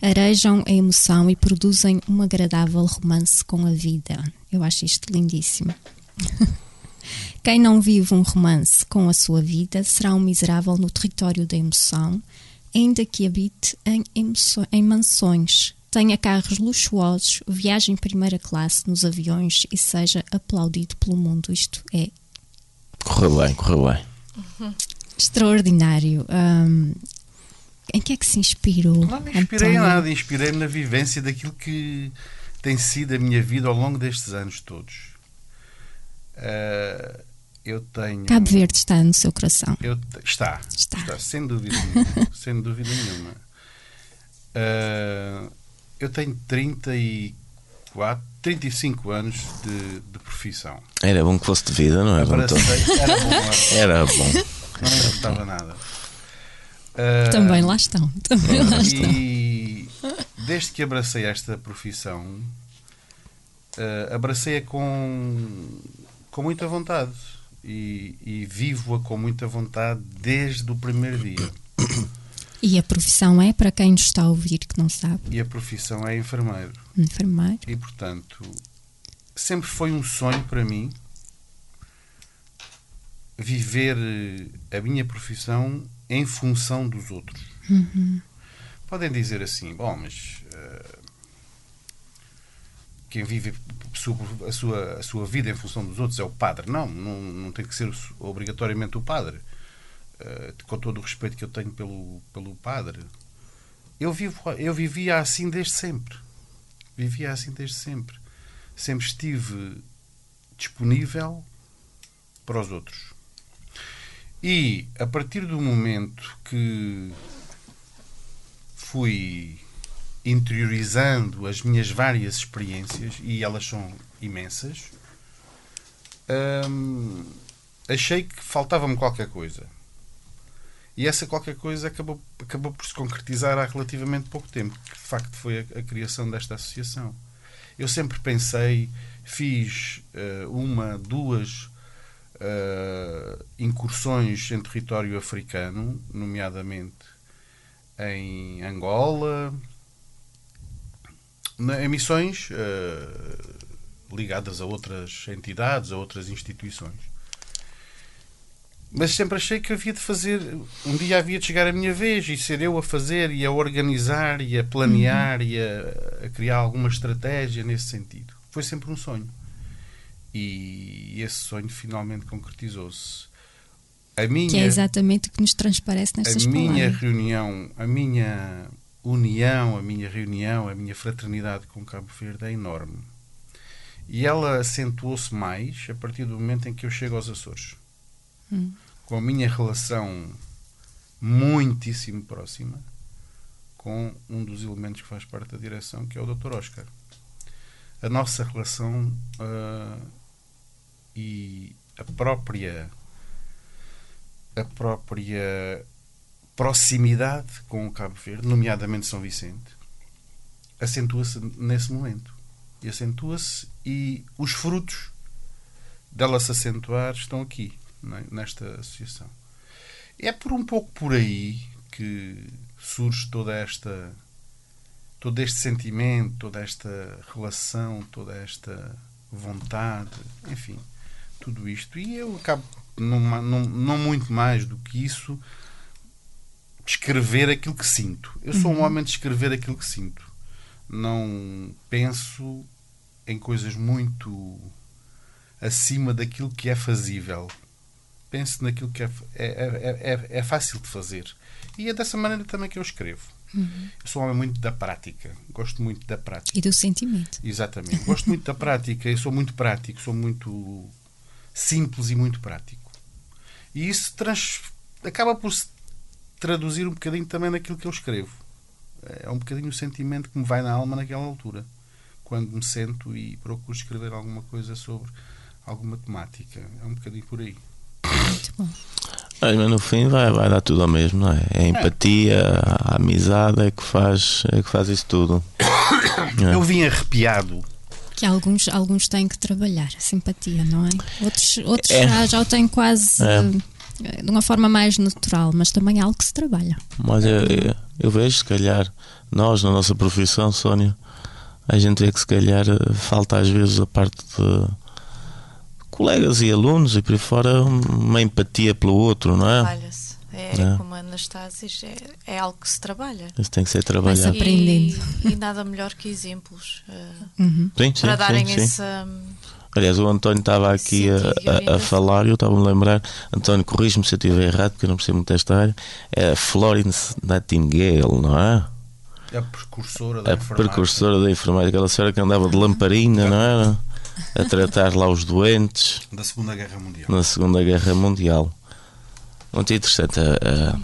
arejam a emoção e produzem um agradável romance com a vida. Eu acho isto lindíssimo. [LAUGHS] Quem não vive um romance com a sua vida será um miserável no território da emoção, ainda que habite em, em mansões, tenha carros luxuosos, viaje em primeira classe nos aviões e seja aplaudido pelo mundo. Isto é Correu bem, correu bem. extraordinário. Hum, em que é que se inspirou? Não me inspirei em António? nada, inspirei-me na vivência daquilo que tem sido a minha vida ao longo destes anos todos. Ah, eu tenho. Cabo Verde está no seu coração. Eu te- está, Está. sem dúvida nenhuma. [LAUGHS] sem dúvida nenhuma. Ah, eu tenho 34, 35 anos de, de profissão. Era bom que fosse de vida, não era? Abracei, Doutor? era bom, era, Era bom. não importava nada. Ah, Também lá estão. Também lá estão. E desde que abracei esta profissão, eh, abracei-a com, com muita vontade e, e vivo-a com muita vontade desde o primeiro dia. E a profissão é, para quem nos está a ouvir que não sabe, E a profissão é enfermeiro. enfermeiro. E portanto, sempre foi um sonho para mim viver eh, a minha profissão em função dos outros. Podem dizer assim, bom, mas eh, quem vive a sua, a, sua, vida em função dos outros é o padre. Não, não, não tem que ser obrigatoriamente o padre. Eh, com todo o respeito que eu tenho pelo, pelo padre. Eu, vivo, eu vivia assim desde sempre. Vivia assim desde sempre. Sempre estive disponível para os outros. E a partir do momento que fui interiorizando as minhas várias experiências, e elas são imensas, hum, achei que faltava-me qualquer coisa. E essa qualquer coisa acabou, acabou por se concretizar há relativamente pouco tempo, que de facto foi a, a criação desta associação. Eu sempre pensei, fiz uh, uma, duas uh, incursões em território africano, nomeadamente em Angola, em missões uh, ligadas a outras entidades, a outras instituições. Mas sempre achei que havia de fazer. Um dia havia de chegar a minha vez e ser eu a fazer e a organizar e a planear uhum. e a, a, criar alguma estratégia nesse sentido. Foi sempre um sonho. E esse sonho finalmente concretizou-se. A minha, que é exatamente o que nos transparece nestas A minha palavras. reunião, a minha união, a minha reunião, a minha fraternidade com Cabo Verde é enorme. E ela acentuou-se mais a partir do momento em que eu chego aos Açores. Hum. Com a minha relação muitíssimo próxima com um dos elementos que faz parte da direção, que é o Dr. Oscar. A nossa relação uh, e a própria a própria proximidade com o Cabo Verde, nomeadamente São Vicente, acentua-se nesse momento. E acentua-se e os frutos dela se acentuar estão aqui, é? nesta associação. É por um pouco por aí que surge toda esta todo este sentimento, toda esta relação, toda esta vontade, enfim, tudo isto. E eu acabo, não, não, não muito mais do que isso, escrever aquilo que sinto. Eu sou um uhum. homem de escrever aquilo que sinto. Não penso em coisas muito acima daquilo que é fazível. Penso naquilo que é, é, é, é, é fácil de fazer. E é dessa maneira também que eu escrevo. Uhum. Eu sou um homem muito da prática. Gosto muito da prática. E do sentimento. Exatamente. Gosto muito da prática. Eu sou muito prático. Sou muito simples e muito prático. E isso trans... acaba por se traduzir um bocadinho também naquilo que eu escrevo. É um bocadinho o sentimento que me vai na alma naquela altura, quando me sento e procuro escrever alguma coisa sobre alguma temática. É um bocadinho por aí. Muito bom. Mas no fim vai, vai dar tudo ao mesmo, não é? É a empatia, a amizade é que faz, é que faz isso tudo. [COUGHS] É. Eu vim arrepiado que alguns, alguns têm que trabalhar a simpatia, não é? Outros, outros é. já, já o têm quase é. Eh, de uma forma mais natural, mas também é algo que se trabalha. Mas eu, eu, eu, vejo, se calhar, nós, na nossa profissão, Sónia, a gente vê que se calhar falta às vezes a parte de colegas e alunos e por aí fora uma empatia pelo outro, não é? Trabalha-se. É, é, como a Anastasis, é, é algo que se trabalha. Isso tem que ser trabalhado. aprendendo. E, e, nada melhor que exemplos uh, uhum. sim, para sim, darem sim, essa. Aliás, o António estava aqui a, a, a, falar e eu estava a me lembrar. António, corrijo-me se eu estiver errado, porque eu não percebo muito esta área. É a Florence Nightingale, não é? É a precursora da a enfermagem. precursora da enfermagem, aquela senhora que andava de lamparina, não era? A tratar lá os doentes. Da Segunda Guerra Mundial. Na Segunda Guerra Mundial. Muito interessante a, a,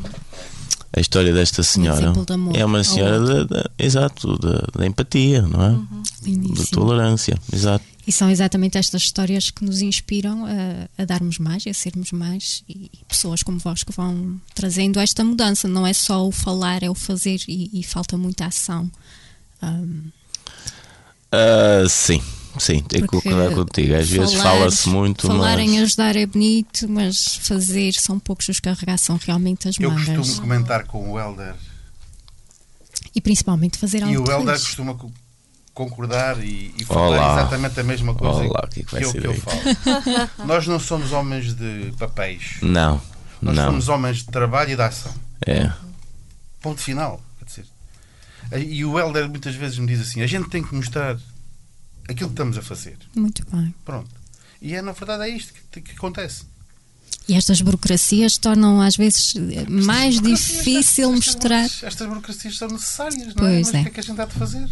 a história desta senhora. Um é uma senhora da, da, exato, da, da, empatia, não é? Uhum. De tolerância, exato. E são exatamente estas histórias que nos inspiram a, a darmos mais, a sermos mais, e, e, pessoas como vós que vão trazendo esta mudança. Não é só o falar, é o fazer, e, e falta muita ação. Um... Uh, sim, Sim, tem que concordar contigo. Às vezes fala-se muito. Falar mas... em ajudar é bonito, mas fazer são poucos os que arregaçam realmente as mangas. Eu costumo comentar com o Helder. E principalmente fazer algo. E o Helder costuma concordar e, e falar Olá. exatamente a mesma coisa Olá, que, que, que, eu, que eu falo. [LAUGHS] Nós não somos homens de papéis. Não. Nós não. somos homens de trabalho e de ação. É. Ponto final. Quer dizer. E o Helder muitas vezes me diz assim: a gente tem que mostrar aquilo que estamos a fazer. Muito bem. Pronto. E é, na verdade é isto que, que acontece. E estas burocracias tornam às vezes mais difícil estas, mostrar. Estas, estas burocracias são necessárias, não é? Mas é. o que é que a gente há de fazer?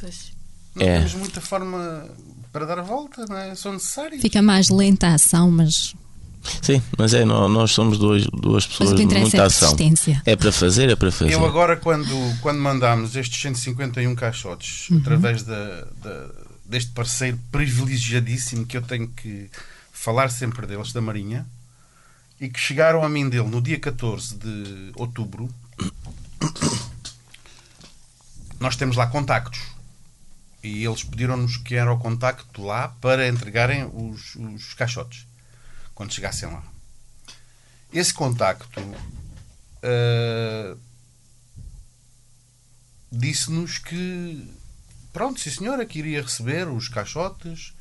Pois. Não é. temos muita forma para dar a volta, não é? São necessárias. Fica mais lenta a ação, mas. Sim, mas é, nós somos duas, duas pessoas de muita é ação. É para fazer, é para fazer. Eu agora, quando, quando mandámos estes 151 caixotes uhum. através da, da deste parceiro privilegiadíssimo que eu tenho que falar sempre deles, da Marinha. e que chegaram a mim dele no dia 14 de outubro, [COUGHS] nós temos lá contactos. E eles pediram-nos que era o contacto lá para entregarem os, os caixotes quando chegassem lá. Esse contacto uh, disse-nos que pronto, sim senhora, que iria receber os caixotes,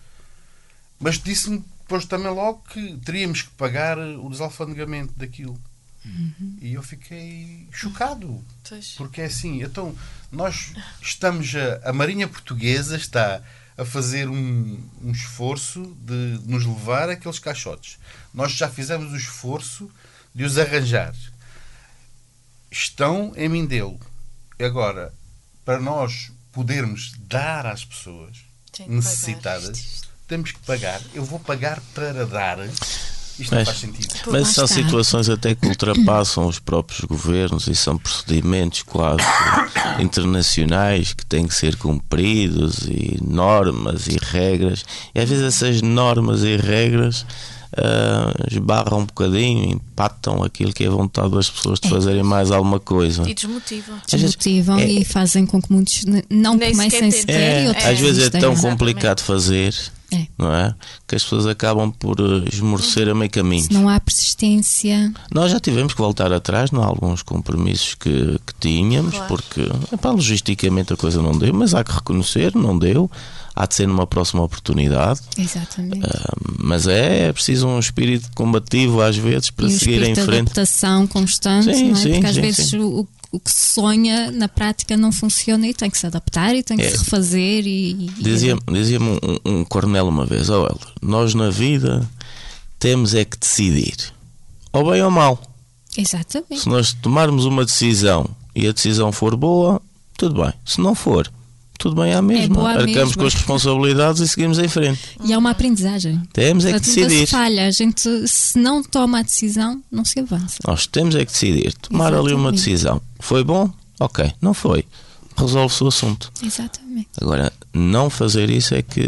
mas disse-me depois também logo que teríamos que pagar o desalfandegamento daquilo. Uhum. E eu fiquei chocado. Pois. Porque é assim, então nós estamos a, a Marinha Portuguesa está a fazer um, um, esforço de nos levar aqueles caixotes. Nós já fizemos o esforço de os arranjar. Estão em Mindelo. Agora, para nós podermos dar às pessoas necessitadas, temos que pagar. Eu vou pagar para dar. Isto mas, não faz sentido. Mas são situações até que ultrapassam os próprios governos e são procedimentos quase [COUGHS] internacionais que têm que ser cumpridos e normas e regras. E às vezes essas normas e regras uh, esbarram um bocadinho, empatam aquilo que é vontade das pessoas de é. fazerem mais alguma coisa. E desmotivam. Desmotivam é, e fazem com que muitos não Nem comecem sequer. É, às vezes é tão complicado fazer é. Não é? Que as pessoas acabam por eh, esmorecer a meio caminho. Se não há persistência. Nós já tivemos que voltar atrás em alguns compromissos que, que tínhamos, claro. porque epá, logisticamente a coisa não deu, mas há que reconhecer, não deu. Há de ser numa próxima oportunidade. Exatamente. Uh, mas é, é preciso um espírito combativo às vezes para e seguir em frente. adaptação constante, sim, não é? Sim, porque às sim, vezes sim. o, o que se sonha na prática não funciona e tem que se adaptar e tem que é. se refazer. E, Dizia-me dizia um, um coronel uma vez: oh, Helder, nós na vida temos é que decidir, ou bem ou mal. Exatamente. Se nós tomarmos uma decisão e a decisão for boa, tudo bem. Se não for, tudo bem à mesma. É Arcamos com as responsabilidades e seguimos em frente. E é uma aprendizagem. Temos é que decidir. Se falha, a gente se não toma a decisão, não se avança. Nós temos é que decidir. Tomar Exatamente. ali uma decisão. Foi bom? Ok. Não foi. Resolve-se o assunto. Exatamente. Agora, não fazer isso é que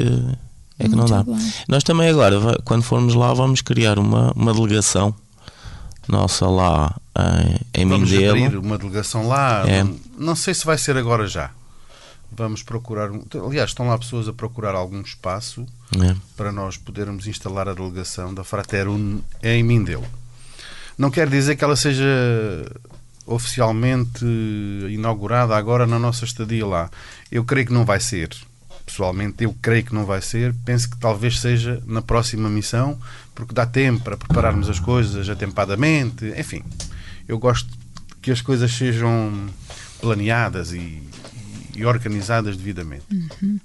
é que Muito não dá. Bom. Nós também agora, quando formos lá, vamos criar uma, uma delegação nossa lá em, em vamos Mindelo. abrir uma delegação lá. É. Não, não sei se vai ser agora já. Vamos procurar. Aliás, estão lá pessoas a procurar algum espaço é. para nós podermos instalar a delegação da Fraterun em Mindelo. Não quer dizer que ela seja oficialmente inaugurada agora na nossa estadia lá. Eu creio que não vai ser. Pessoalmente, eu creio que não vai ser. Penso que talvez seja na próxima missão, porque dá tempo para prepararmos as coisas atempadamente. Enfim, eu gosto que as coisas sejam planeadas e e organizadas devidamente. Uhum.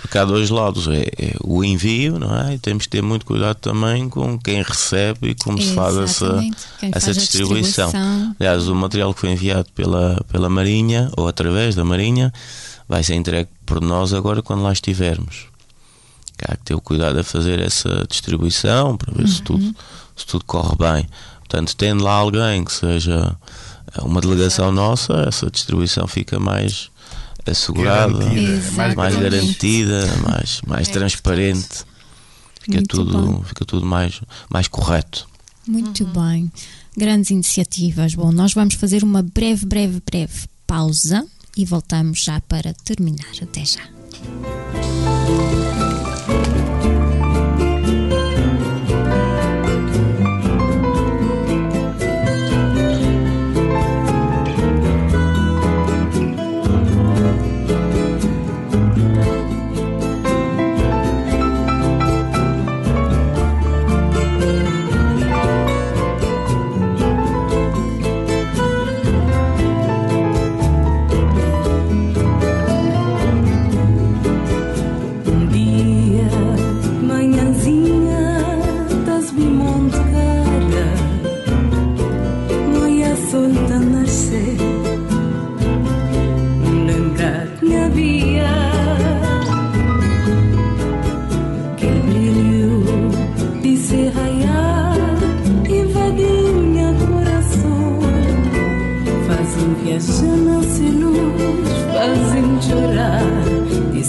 Porque há dois lados, é, é, o envio, não é? E temos que ter muito cuidado também com quem recebe e como se faz essa, essa faz distribuição. distribuição. Aliás, o material que foi enviado pela, pela Marinha, ou através da Marinha, vai ser entregue por nós agora quando lá estivermos. Há que ter o cuidado a fazer essa distribuição para ver uhum. se, tudo, se tudo corre bem. Portanto, tendo lá alguém que seja uma delegação nossa, essa distribuição fica mais assegurada, garantida, mais, garantida, mais, mais é transparente. Fica tudo, fica tudo mais, mais correto. Muito uhum. bem. Grandes iniciativas. Bom, nós vamos fazer uma breve, breve, breve pausa e voltamos já para terminar. Até já.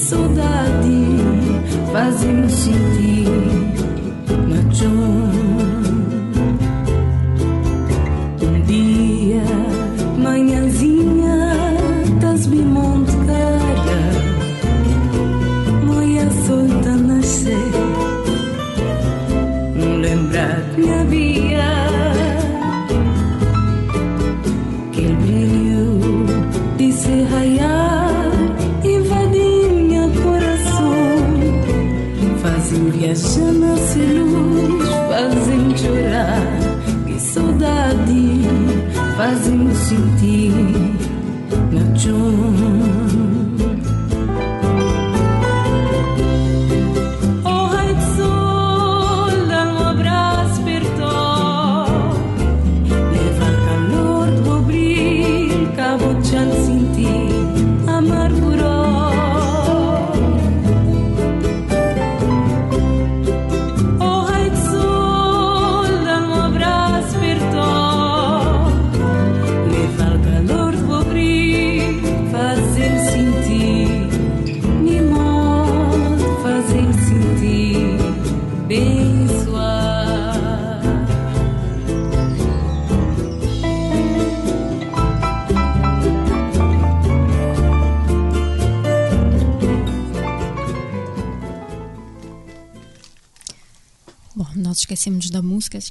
saudade fazem sentir.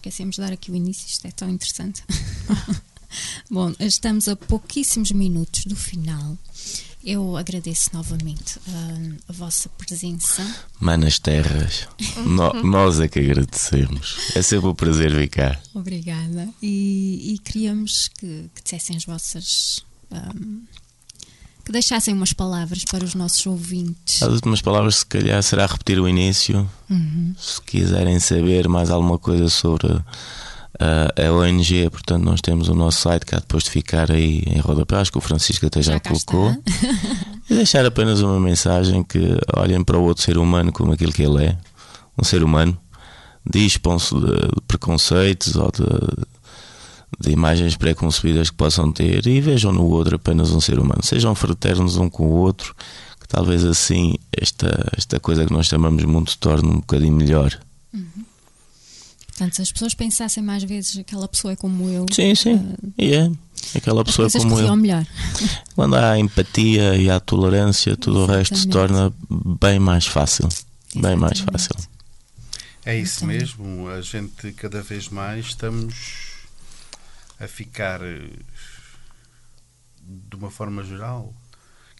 Esquecemos de dar aqui o início, isto é tão interessante. [LAUGHS] Bom, estamos a pouquíssimos minutos do final. Eu agradeço novamente uh, a vossa presença. Manas Terras, no, nós é que agradecemos. É sempre um prazer vir cá. Obrigada. E, e queríamos que, que dissessem as vossas. Um, que deixassem umas palavras para os nossos ouvintes. As últimas palavras, se calhar, será repetir o início. Uhum. Se quiserem saber mais alguma coisa sobre uh, a ONG, portanto, nós temos o nosso site cá depois de ficar aí em rodapé, acho que o Francisco até já, Já colocou. [LAUGHS] E deixar apenas uma mensagem que olhem para o outro ser humano como aquilo que ele é, um ser humano, dispam-se de preconceitos ou de, de imagens preconcebidas que possam ter e vejam no outro apenas um ser humano. Sejam fraternos um com o outro, que talvez assim esta, esta coisa que nós chamamos de mundo se torne um bocadinho melhor. Portanto, se as pessoas pensassem mais vezes aquela pessoa é como eu, Sim, sim. E é. Aquela pessoa coisas como eu. melhor. [LAUGHS] Quando há empatia e há tolerância, tudo o resto se torna bem mais fácil. Bem mais Exatamente. fácil. É isso mesmo. A gente cada vez mais estamos a ficar eh, de uma forma geral,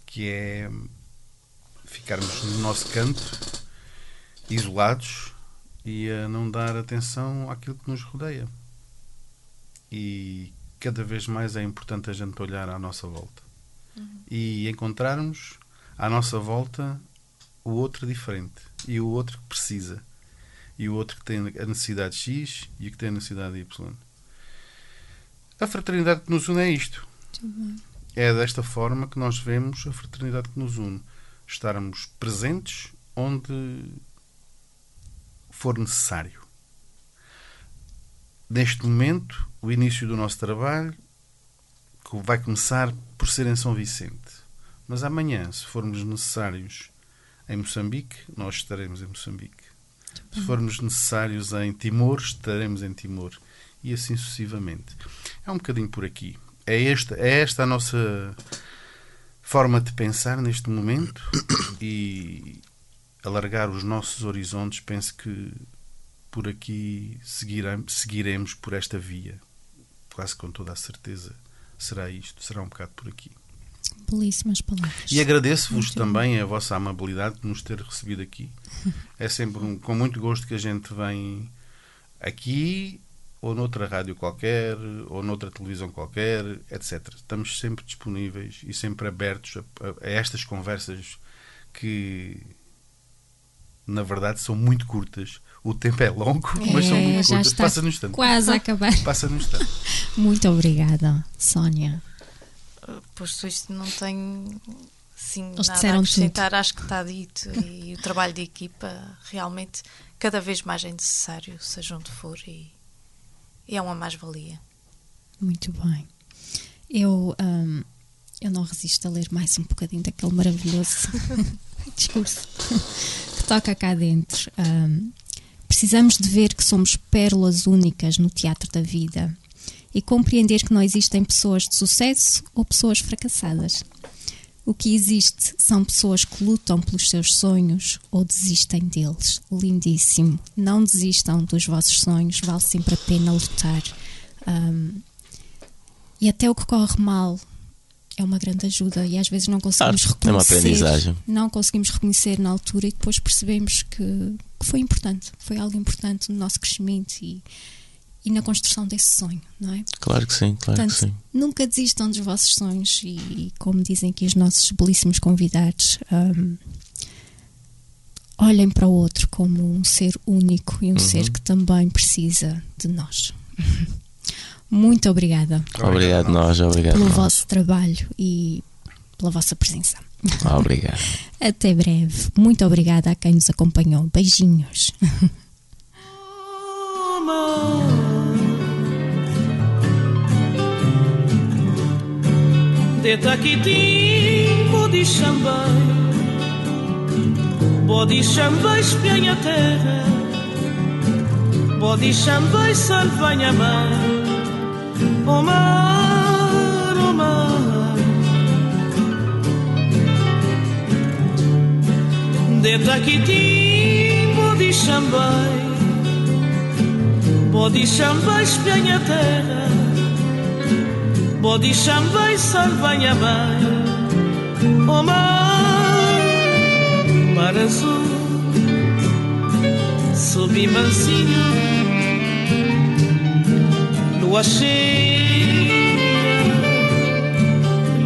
que é ficarmos no nosso canto, isolados e a não dar atenção àquilo que nos rodeia. E cada vez mais é importante a gente olhar à nossa volta e encontrarmos à nossa volta o outro diferente e o outro que precisa e o outro que tem a necessidade X e o que tem a necessidade Y. A fraternidade que nos une é isto. É desta forma que nós vemos a fraternidade que nos une. Estarmos presentes onde for necessário. Neste momento, o início do nosso trabalho co- vai começar por ser em São Vicente. Mas amanhã, se formos necessários em Moçambique, nós estaremos em Moçambique. Se formos necessários em Timor, estaremos em Timor. E assim sucessivamente. É um bocadinho por aqui. É esta, é esta a nossa forma de pensar neste momento e alargar os nossos horizontes. Penso que por aqui seguirem- seguiremos por esta via. Quase com toda a certeza será isto. Será um bocado por aqui. Belíssimas palavras. E agradeço-vos também a vossa amabilidade de nos ter recebido aqui. É sempre um- com muito gosto que a gente vem aqui ou noutra rádio qualquer, ou noutra televisão qualquer, etc. Estamos sempre disponíveis e sempre abertos a, a- a estas conversas que, na verdade, são muito curtas. O tempo é longo, [LAUGHS] mas são É, muito curtas. Passa no instante. quase a acabar. Passa no instante. Muito obrigada, Sónia. Posto isto, não tenho Eles nada a acrescentar. Acho que está dito. E o trabalho de equipa, realmente, cada vez mais é necessário, seja onde for. E, e é uma mais-valia. Muito bem. Eu, hum, eu não resisto a ler mais um bocadinho daquele maravilhoso [LAUGHS] discurso que toca cá dentro. Hum, precisamos de ver que somos pérolas únicas no teatro da vida e compreender que não existem pessoas de sucesso ou pessoas fracassadas. O que existe são pessoas que lutam pelos seus sonhos ou desistem deles. Lindíssimo. Não desistam dos vossos sonhos, vale sempre a pena lutar. Hum, e até o que corre mal é uma grande ajuda e às vezes não conseguimos Claro, é uma reconhecer. aprendizagem. Não conseguimos reconhecer na altura e depois percebemos que, que foi importante, foi algo importante no nosso crescimento e, e na construção desse sonho, não é? Claro que sim, claro que Portanto, sim. nunca desistam dos vossos sonhos e, e como dizem aqui os nossos belíssimos convidados, hum, olhem para o outro como um ser único e um ser que também precisa de nós. [LAUGHS] Muito obrigada Obrigado, nós, obrigado. pelo nós. vosso trabalho e pela vossa presença. Obrigado. [LAUGHS] Até breve. Muito obrigada a quem nos acompanhou. Beijinhos. [LAUGHS] Teta Kitty, body chambei, body chambei, espianha a terra, body chambei, salvanha mar, o mar, o mar. Teta Kitty, body chambei, Bodi chamba espinha terra Bodi chamba e salvanha vai O mar Mar azul. Subi mansinho Lua cheia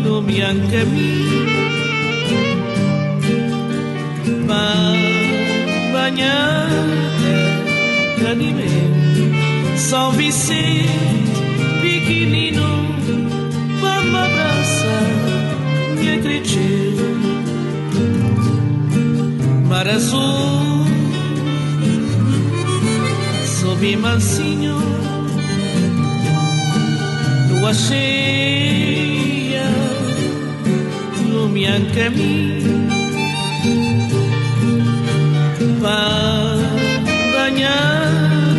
Lumian caminho Banhada Canimento são Vicente, pequenino, acredito. Mar azul, sob mansinho, lua cheia, lumian caminho. Banhar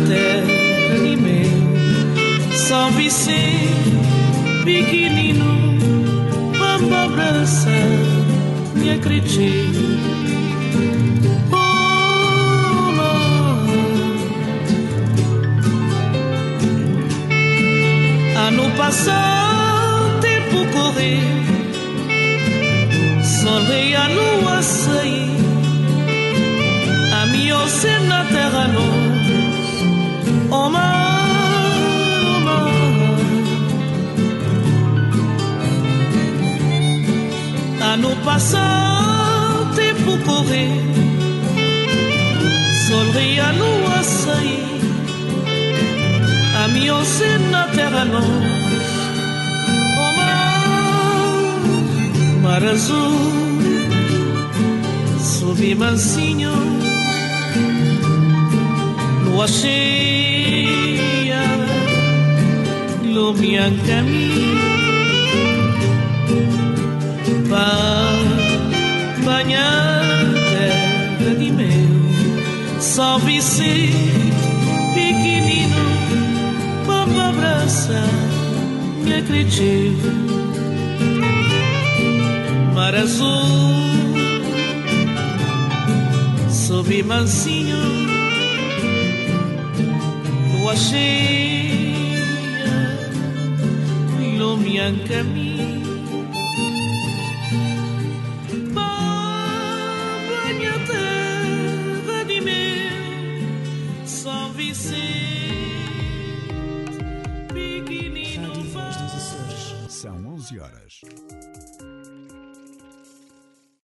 terra são Vicente, pequenino, me acredito. Oh, ano passado, tempo correr, solei a lua sair, a minha na terra nós, oh, mar. Ano passado, tempo correr, sol a lua sair, a minha na terra nós, o mar, mar azul, subi mansinho, lua cheia, lumia caminho banhada de meu, só Vicente pequenino, vamos abraçar, me acredito. Mar azul, sob mansinho, lua cheia, iluminan caminho